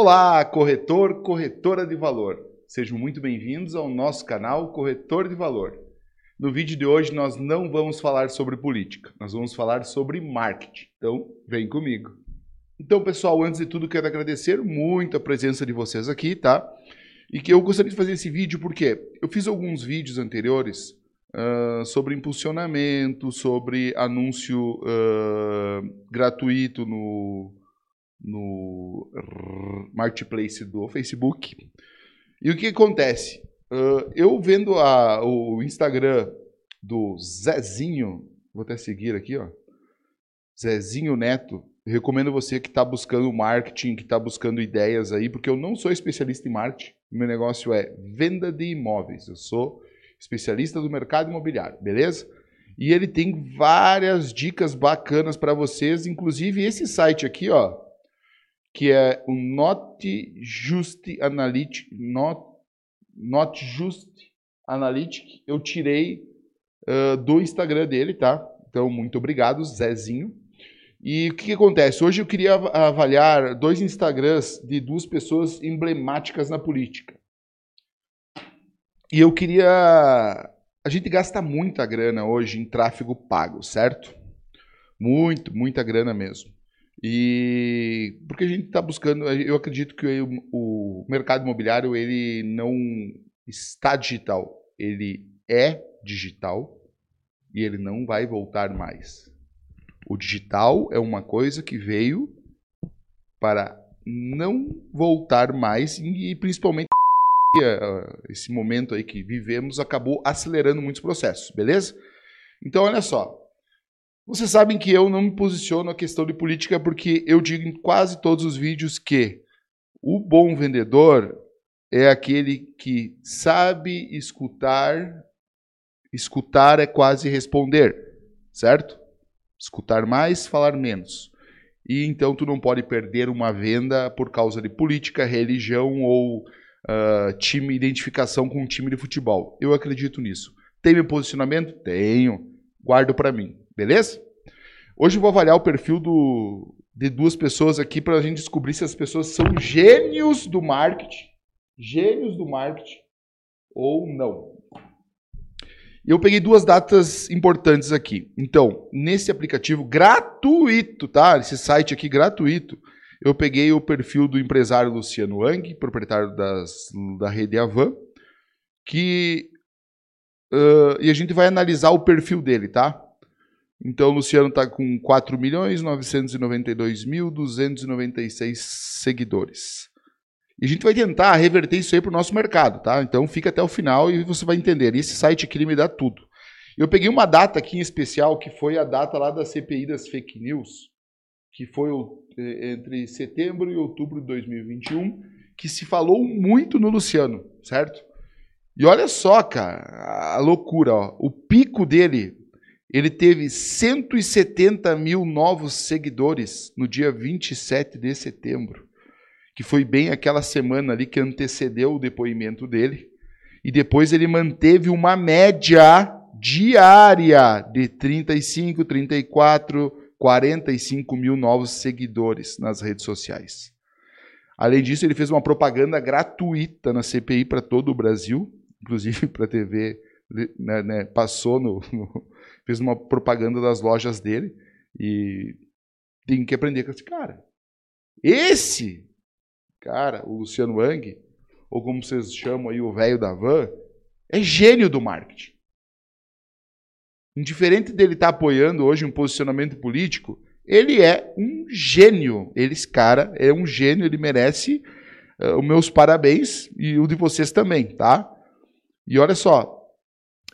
Olá, corretor, corretora de valor. Sejam muito bem-vindos ao nosso canal Corretor de Valor. No vídeo de hoje nós não vamos falar sobre política, nós vamos falar sobre marketing. Então, vem comigo. Então, pessoal, antes de tudo, quero agradecer muito a presença de vocês aqui, tá? E que eu gostaria de fazer esse vídeo porque eu fiz alguns vídeos anteriores uh, sobre impulsionamento, sobre anúncio uh, gratuito no, no marketplace do Facebook. E o que acontece? Uh, eu vendo a, o Instagram do Zezinho, vou até seguir aqui, ó. Zezinho Neto, recomendo você que está buscando marketing, que está buscando ideias aí, porque eu não sou especialista em marketing. Meu negócio é venda de imóveis. Eu sou especialista do mercado imobiliário, beleza? E ele tem várias dicas bacanas para vocês, inclusive esse site aqui, ó, que é o Not Just Analytic, Not, Not Just Analytic, eu tirei uh, do Instagram dele, tá? Então, muito obrigado, Zezinho. E o que, que, acontece? Hoje eu queria avaliar dois Instagrams de duas pessoas emblemáticas na política. E eu queria. A gente gasta muita grana hoje em tráfego pago, certo? Muito, muita grana mesmo. E porque a gente está buscando, eu acredito que o, mercado imobiliário ele não está digital, ele é digital e ele não vai voltar mais. O digital é uma coisa que veio para não voltar mais e principalmente esse momento aí que vivemos acabou acelerando muitos processos, beleza? Então olha só, vocês sabem que eu não me posiciono na questão de política porque eu digo em quase todos os vídeos que o bom vendedor é aquele que sabe escutar. Escutar é quase responder, certo? Escutar mais, falar menos. E então tu não pode perder uma venda por causa de política, religião ou uh, time identificação com um time de futebol. Eu acredito nisso. Tem meu posicionamento? Tenho. Guardo para mim. Beleza? Hoje eu vou avaliar o perfil do, de duas pessoas aqui para a gente descobrir se as pessoas são gênios do marketing, gênios do marketing ou não. Eu peguei duas datas importantes aqui. Então, nesse aplicativo gratuito, tá? Esse site aqui gratuito, eu peguei o perfil do empresário Luciano Wang, proprietário das, da rede Avan, que uh, e a gente vai analisar o perfil dele, tá? Então, o Luciano está com 4.992.296 seguidores. E a gente vai tentar reverter isso aí para o nosso mercado, tá? Então, fica até o final e você vai entender. Esse site aqui me dá tudo. Eu peguei uma data aqui em especial, que foi a data lá da CPI das fake news, que foi entre setembro e outubro de 2021, que se falou muito no Luciano, certo? E olha só, cara, a loucura, ó. O pico dele ele teve 170 mil novos seguidores no dia 27 de setembro, que foi bem aquela semana ali que antecedeu o depoimento dele. E depois ele manteve uma média diária de 35, 34, 45 mil novos seguidores nas redes sociais. Além disso, ele fez uma propaganda gratuita na CPI para todo o Brasil, inclusive para a TV, né, né, passou no, no fez uma propaganda das lojas dele e tem que aprender com esse cara. Esse cara, o Luciano Wang, ou como vocês chamam aí, o velho da van, é gênio do marketing. Indiferente dele estar tá apoiando hoje um posicionamento político, ele é um gênio. Ele, esse cara é um gênio, ele merece uh, os meus parabéns e o de vocês também, tá? E olha só,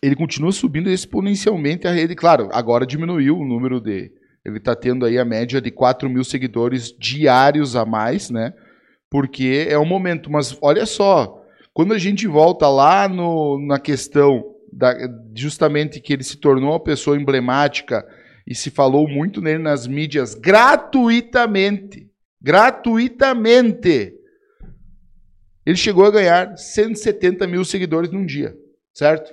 ele continua subindo exponencialmente a rede. Claro, agora diminuiu o número de. Ele está tendo aí a média de 4 mil seguidores diários a mais, né? Porque é um momento. Mas olha só, quando a gente volta lá no, na questão da, justamente que ele se tornou uma pessoa emblemática e se falou muito nele nas mídias gratuitamente. Gratuitamente. Ele chegou a ganhar 170 mil seguidores num dia, certo?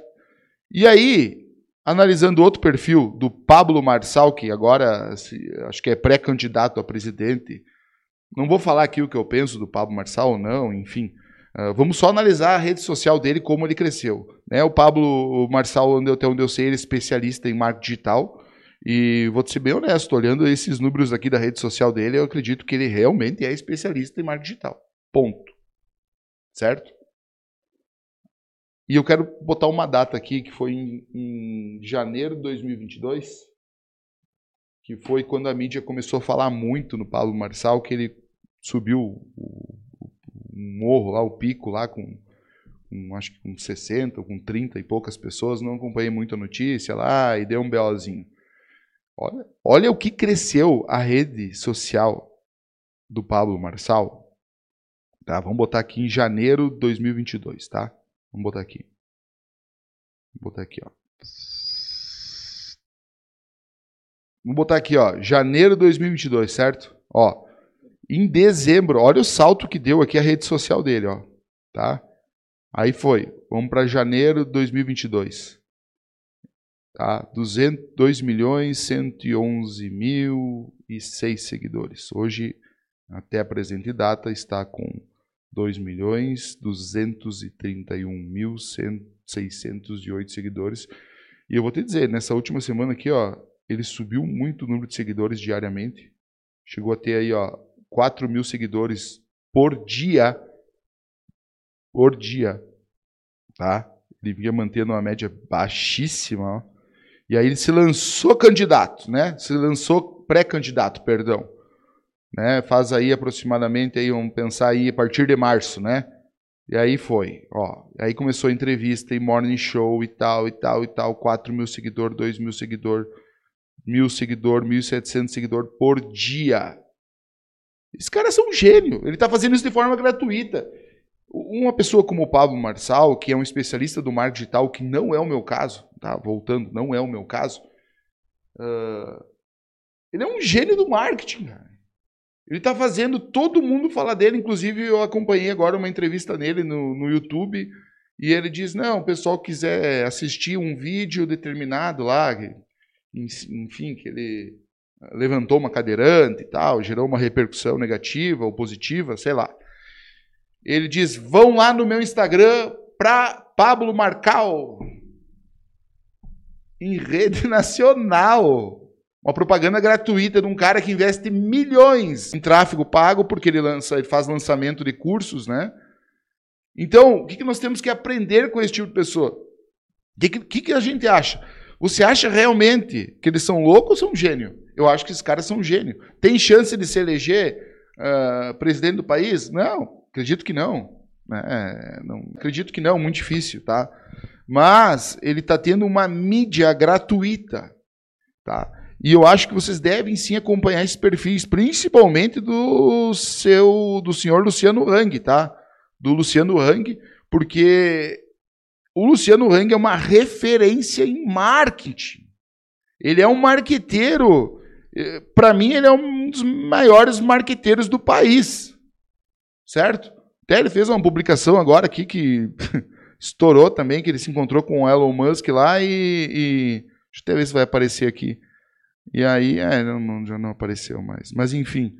E aí, analisando outro perfil do Pablo Marçal, que agora acho que é pré-candidato a presidente Não vou falar aqui o que eu penso do Pablo Marçal ou não, enfim. Uh, vamos só analisar a rede social dele, como ele cresceu. Né? O Pablo Marçal, até onde eu sei, ele é especialista em marketing digital. E vou te ser bem honesto, olhando esses números aqui da rede social dele, eu acredito que ele realmente é especialista em marketing digital. Ponto. Certo? E eu quero botar uma data aqui, que foi em, em janeiro de 2022, que foi quando a mídia começou a falar muito no Pablo Marçal, que ele subiu o, o morro lá, o pico lá, com, com, acho que com 60, com 30 e poucas pessoas, não acompanhei muito a notícia lá, e deu um BOzinho. Olha, olha o que cresceu a rede social do Pablo Marçal. Tá, vamos botar aqui em janeiro de 2022, tá? Vamos botar aqui. Vou botar aqui, ó. Vamos botar aqui, ó, janeiro de 2022, certo? Ó, em dezembro, olha o salto que deu aqui a rede social dele, ó, tá? Aí foi, vamos para janeiro de 2022. Tá? 200, 2 milhões 111 mil e 6 seguidores. Hoje, até a presente data, está com 2 milhões 231 mil 608 seguidores. E eu vou te dizer, nessa última semana aqui, ó, ele subiu muito o número de seguidores diariamente. Chegou a ter aí, ó, 4 mil seguidores por dia. Por dia. Tá? Ele vinha mantendo uma média baixíssima, ó. E aí ele se lançou candidato, né? Se lançou pré-candidato, perdão. Né? Faz aí aproximadamente, aí, vamos pensar aí, a partir de março, né? E aí foi, ó. Aí começou a entrevista e morning show e tal, e tal, e tal. 4 mil seguidores, 2 mil seguidores, mil seguidores, 1.700 seguidores por dia. Esses caras são um gênio. Ele está fazendo isso de forma gratuita. Uma pessoa como o Pablo Marçal, que é um especialista do marketing digital, que não é o meu caso, tá? Voltando, não é o meu caso. Uh, ele é um gênio do marketing, cara. Ele está fazendo todo mundo falar dele. Inclusive, eu acompanhei agora uma entrevista nele no, no YouTube. E ele diz: não, o pessoal quiser assistir um vídeo determinado lá, enfim, que ele levantou uma cadeirante e tal, gerou uma repercussão negativa ou positiva, sei lá. Ele diz: vão lá no meu Instagram para Pablo Marcal, em rede nacional. Uma propaganda gratuita de um cara que investe milhões em tráfego pago, porque ele, lança, ele faz lançamento de cursos, né? Então, o que, nós temos que aprender com esse tipo de pessoa? O que, que, que a gente acha? Você acha realmente que eles são loucos ou são gênio? Eu acho que esses caras são gênio. Tem chance de se eleger uh, presidente do país? Não, acredito que não. É, não. Acredito que não, muito difícil, tá? Mas ele está tendo uma mídia gratuita, tá? E eu acho que vocês devem sim acompanhar esses perfis, principalmente do seu, do senhor Luciano Hang, tá? Do Luciano Hang, porque o Luciano Hang é uma referência em marketing. Ele é um marqueteiro. Eh, Para mim, ele é um dos maiores marqueteiros do país. Certo? Até ele fez uma publicação agora aqui que estourou também, que ele se encontrou com o Elon Musk lá e, e. Deixa eu até ver se vai aparecer aqui. E aí, é, não, já não apareceu mais. Mas enfim.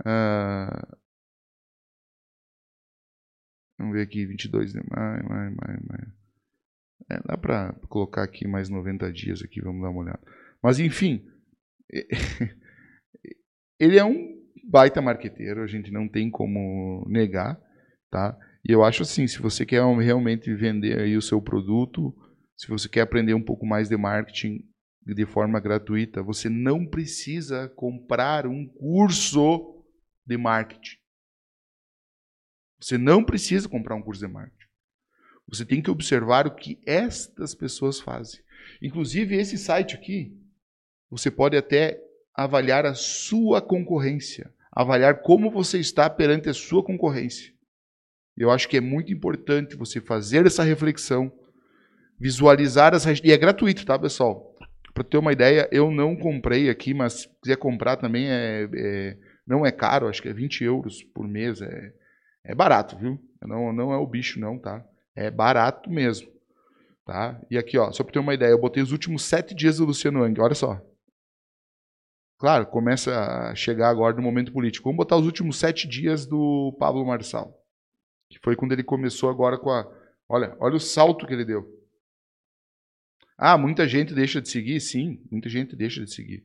Uh, vamos ver aqui, 22 de maio, maio, maio, maio. É, dá para colocar aqui mais 90 dias aqui, vamos dar uma olhada. Mas enfim, ele é um baita marqueteiro, a gente não tem como negar, tá? E eu acho assim, se você quer realmente vender aí o seu produto, se você quer aprender um pouco mais de marketing de forma gratuita, você não precisa comprar um curso de marketing. Você não precisa comprar um curso de marketing. Você tem que observar o que estas pessoas fazem. Inclusive, esse site aqui, você pode até avaliar a sua concorrência, avaliar como você está perante a sua concorrência. Eu acho que é muito importante você fazer essa reflexão, visualizar as e é gratuito, tá, pessoal? Para ter uma ideia, eu não comprei aqui, mas se quiser comprar também é, é, não é caro, acho que é 20 euros por mês, é, é barato, viu? Não, não é o bicho não, tá? É barato mesmo. Tá? E aqui, ó, só para ter uma ideia, eu botei os últimos sete dias do Luciano Hang, olha só. Claro, começa a chegar agora no momento político. Vamos botar os últimos sete dias do Pablo Marçal. Que foi quando ele começou agora com a. Olha, olha o salto que ele deu. Ah, muita gente deixa de seguir? Sim, muita gente deixa de seguir.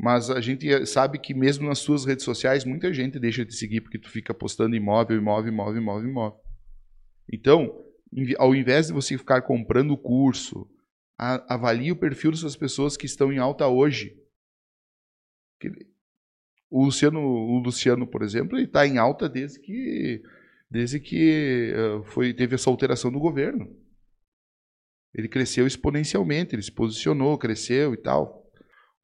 Mas a gente sabe que mesmo nas suas redes sociais, muita gente deixa de seguir porque tu fica postando imóvel, imóvel, imóvel, imóvel, imóvel. Então, ao invés de você ficar comprando o curso, avalie o perfil dessas pessoas que estão em alta hoje. O Luciano, o Luciano por exemplo, ele está em alta desde que, desde que foi, teve essa alteração do governo. Ele cresceu exponencialmente, ele se posicionou, cresceu e tal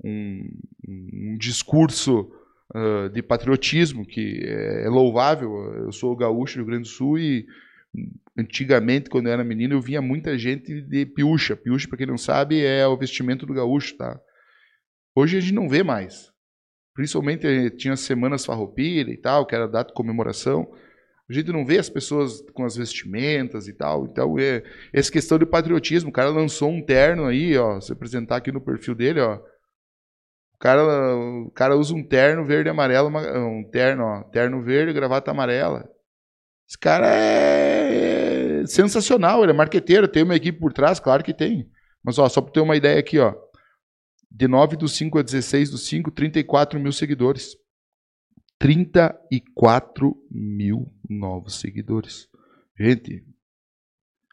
um, um discurso uh, de patriotismo que é, é, louvável. Eu sou gaúcho do Rio Grande do Sul e antigamente, quando eu era menino, eu via muita gente de piucha. Piucha, para quem não sabe, é o vestimento do gaúcho, tá? Hoje a gente não vê mais. Principalmente eh, tinha semanas farroupilha e tal, que era data de comemoração. A gente não vê as pessoas com as vestimentas e tal. Então, é, essa questão de patriotismo. O cara lançou um terno aí, ó. Se apresentar aqui no perfil dele, ó cara, o cara usa um terno verde e amarelo, um terno, ó, terno verde, gravata amarela. Esse cara é sensacional, ele é marqueteiro, tem uma equipe por trás, claro que tem. Mas ó, só para ter uma ideia aqui, ó. De 9 do 5 a 16 do 5, 34 mil seguidores. 34 mil novos seguidores. Gente,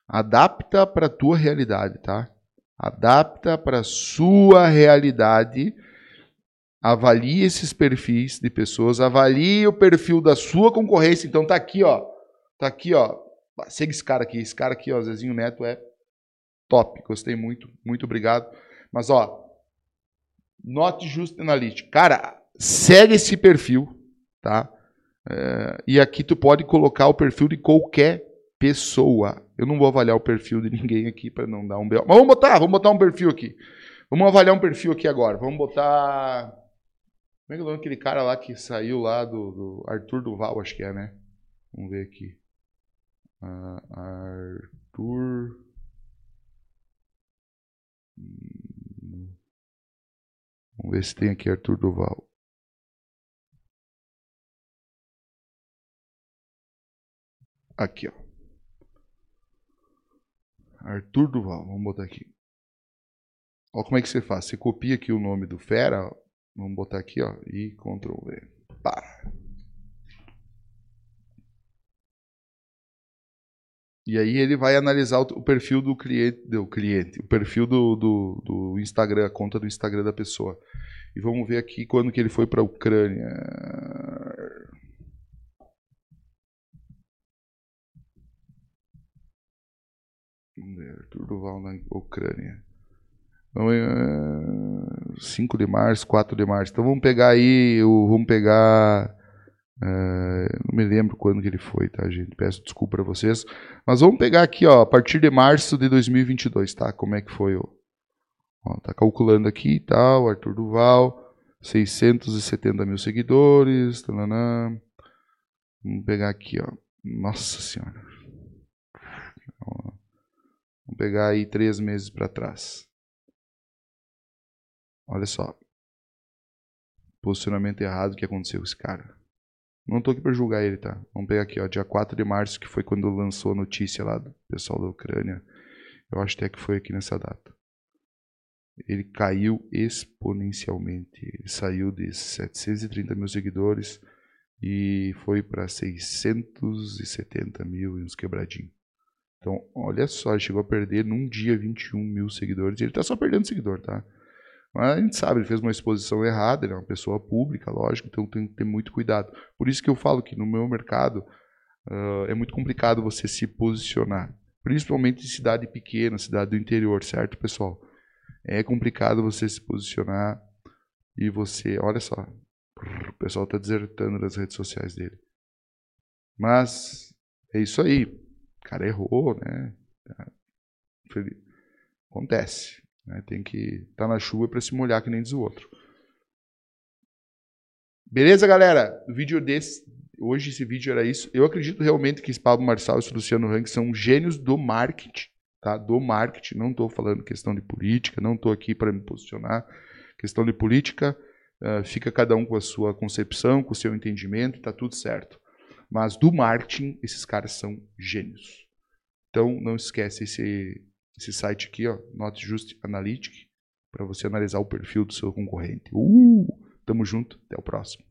adapta para a tua realidade, tá? Adapta para a sua realidade avalie esses perfis de pessoas, avalie o perfil da sua concorrência. Então tá aqui, ó. Tá aqui, ó. Segue esse cara aqui. Esse cara aqui, ó, Zezinho Neto é top. Gostei muito. Muito obrigado. Mas, ó, Not Just Analytics. Cara, segue esse perfil, tá? É, e aqui tu pode colocar o perfil de qualquer pessoa. Eu não vou avaliar o perfil de ninguém aqui para não dar um B.O. Mas vamos botar, vamos botar um perfil aqui. Vamos avaliar um perfil aqui agora. Vamos botar como é que é o nome daquele cara lá que saiu lá do, do Arthur Duval, acho que é, né? Vamos ver aqui. Uh, Arthur. Hum. Vamos ver se tem aqui Arthur Duval. Aqui, ó. Arthur Duval, vamos botar aqui. Olha como é que você faz. Você copia aqui o nome do fera, Vamos botar aqui, ó, e Ctrl V. E aí ele vai analisar o perfil do cliente, do cliente o perfil do, do, do Instagram, a conta do Instagram da pessoa. E vamos ver aqui quando que ele foi para a Ucrânia. Ver, Arthur Duval na Ucrânia. 5 de março, 4 de março. Então vamos pegar aí, vamos pegar. Uh, não me lembro quando que ele foi, tá, gente? Peço desculpa para vocês. Mas vamos pegar aqui, ó, a partir de março de 2022, tá? Como é que foi? Ó, ó tá calculando aqui e tal, Arthur Duval, 670 mil seguidores. Talanã. Vamos pegar aqui, ó. Nossa Senhora. Vamos pegar aí três meses para trás. Olha só. Posicionamento errado que aconteceu com esse cara. Não estou aqui para julgar ele, tá? Vamos pegar aqui, ó, dia 4 de março, que foi quando lançou a notícia lá do pessoal da Ucrânia. Eu acho até que foi aqui nessa data. Ele caiu exponencialmente. Ele saiu de 730 mil seguidores e foi para 670 mil e uns quebradinhos. Então, olha só, ele chegou a perder num dia 21 mil seguidores. E ele está só perdendo seguidor, tá? Mas a gente sabe, ele fez uma exposição errada, ele é uma pessoa pública, lógico, então tem que ter muito cuidado. Por isso que eu falo que no meu mercado uh, é muito complicado você se posicionar, principalmente em cidade pequena, cidade do interior, certo, pessoal? É complicado você se posicionar e você, olha só, o pessoal está desertando das redes sociais dele. Mas é isso aí. O cara errou, né? Acontece. Né? Tem que estar tá na chuva para se molhar, que nem diz o outro. Beleza, galera? Vídeo desse, hoje esse vídeo era isso. Eu acredito realmente que esse Pablo Marçal e esse Luciano Hang são gênios do marketing, tá? Do marketing. Não estou falando questão de política, não estou aqui para me posicionar. Questão de política, Uh, fica cada um com a sua concepção, com o seu entendimento, tá tudo certo. Mas do marketing, esses caras são gênios. Então, não esquece esse, esse site aqui, ó, Not Just Analytic, para você analisar o perfil do seu concorrente. Uh, tamo junto, até o próximo.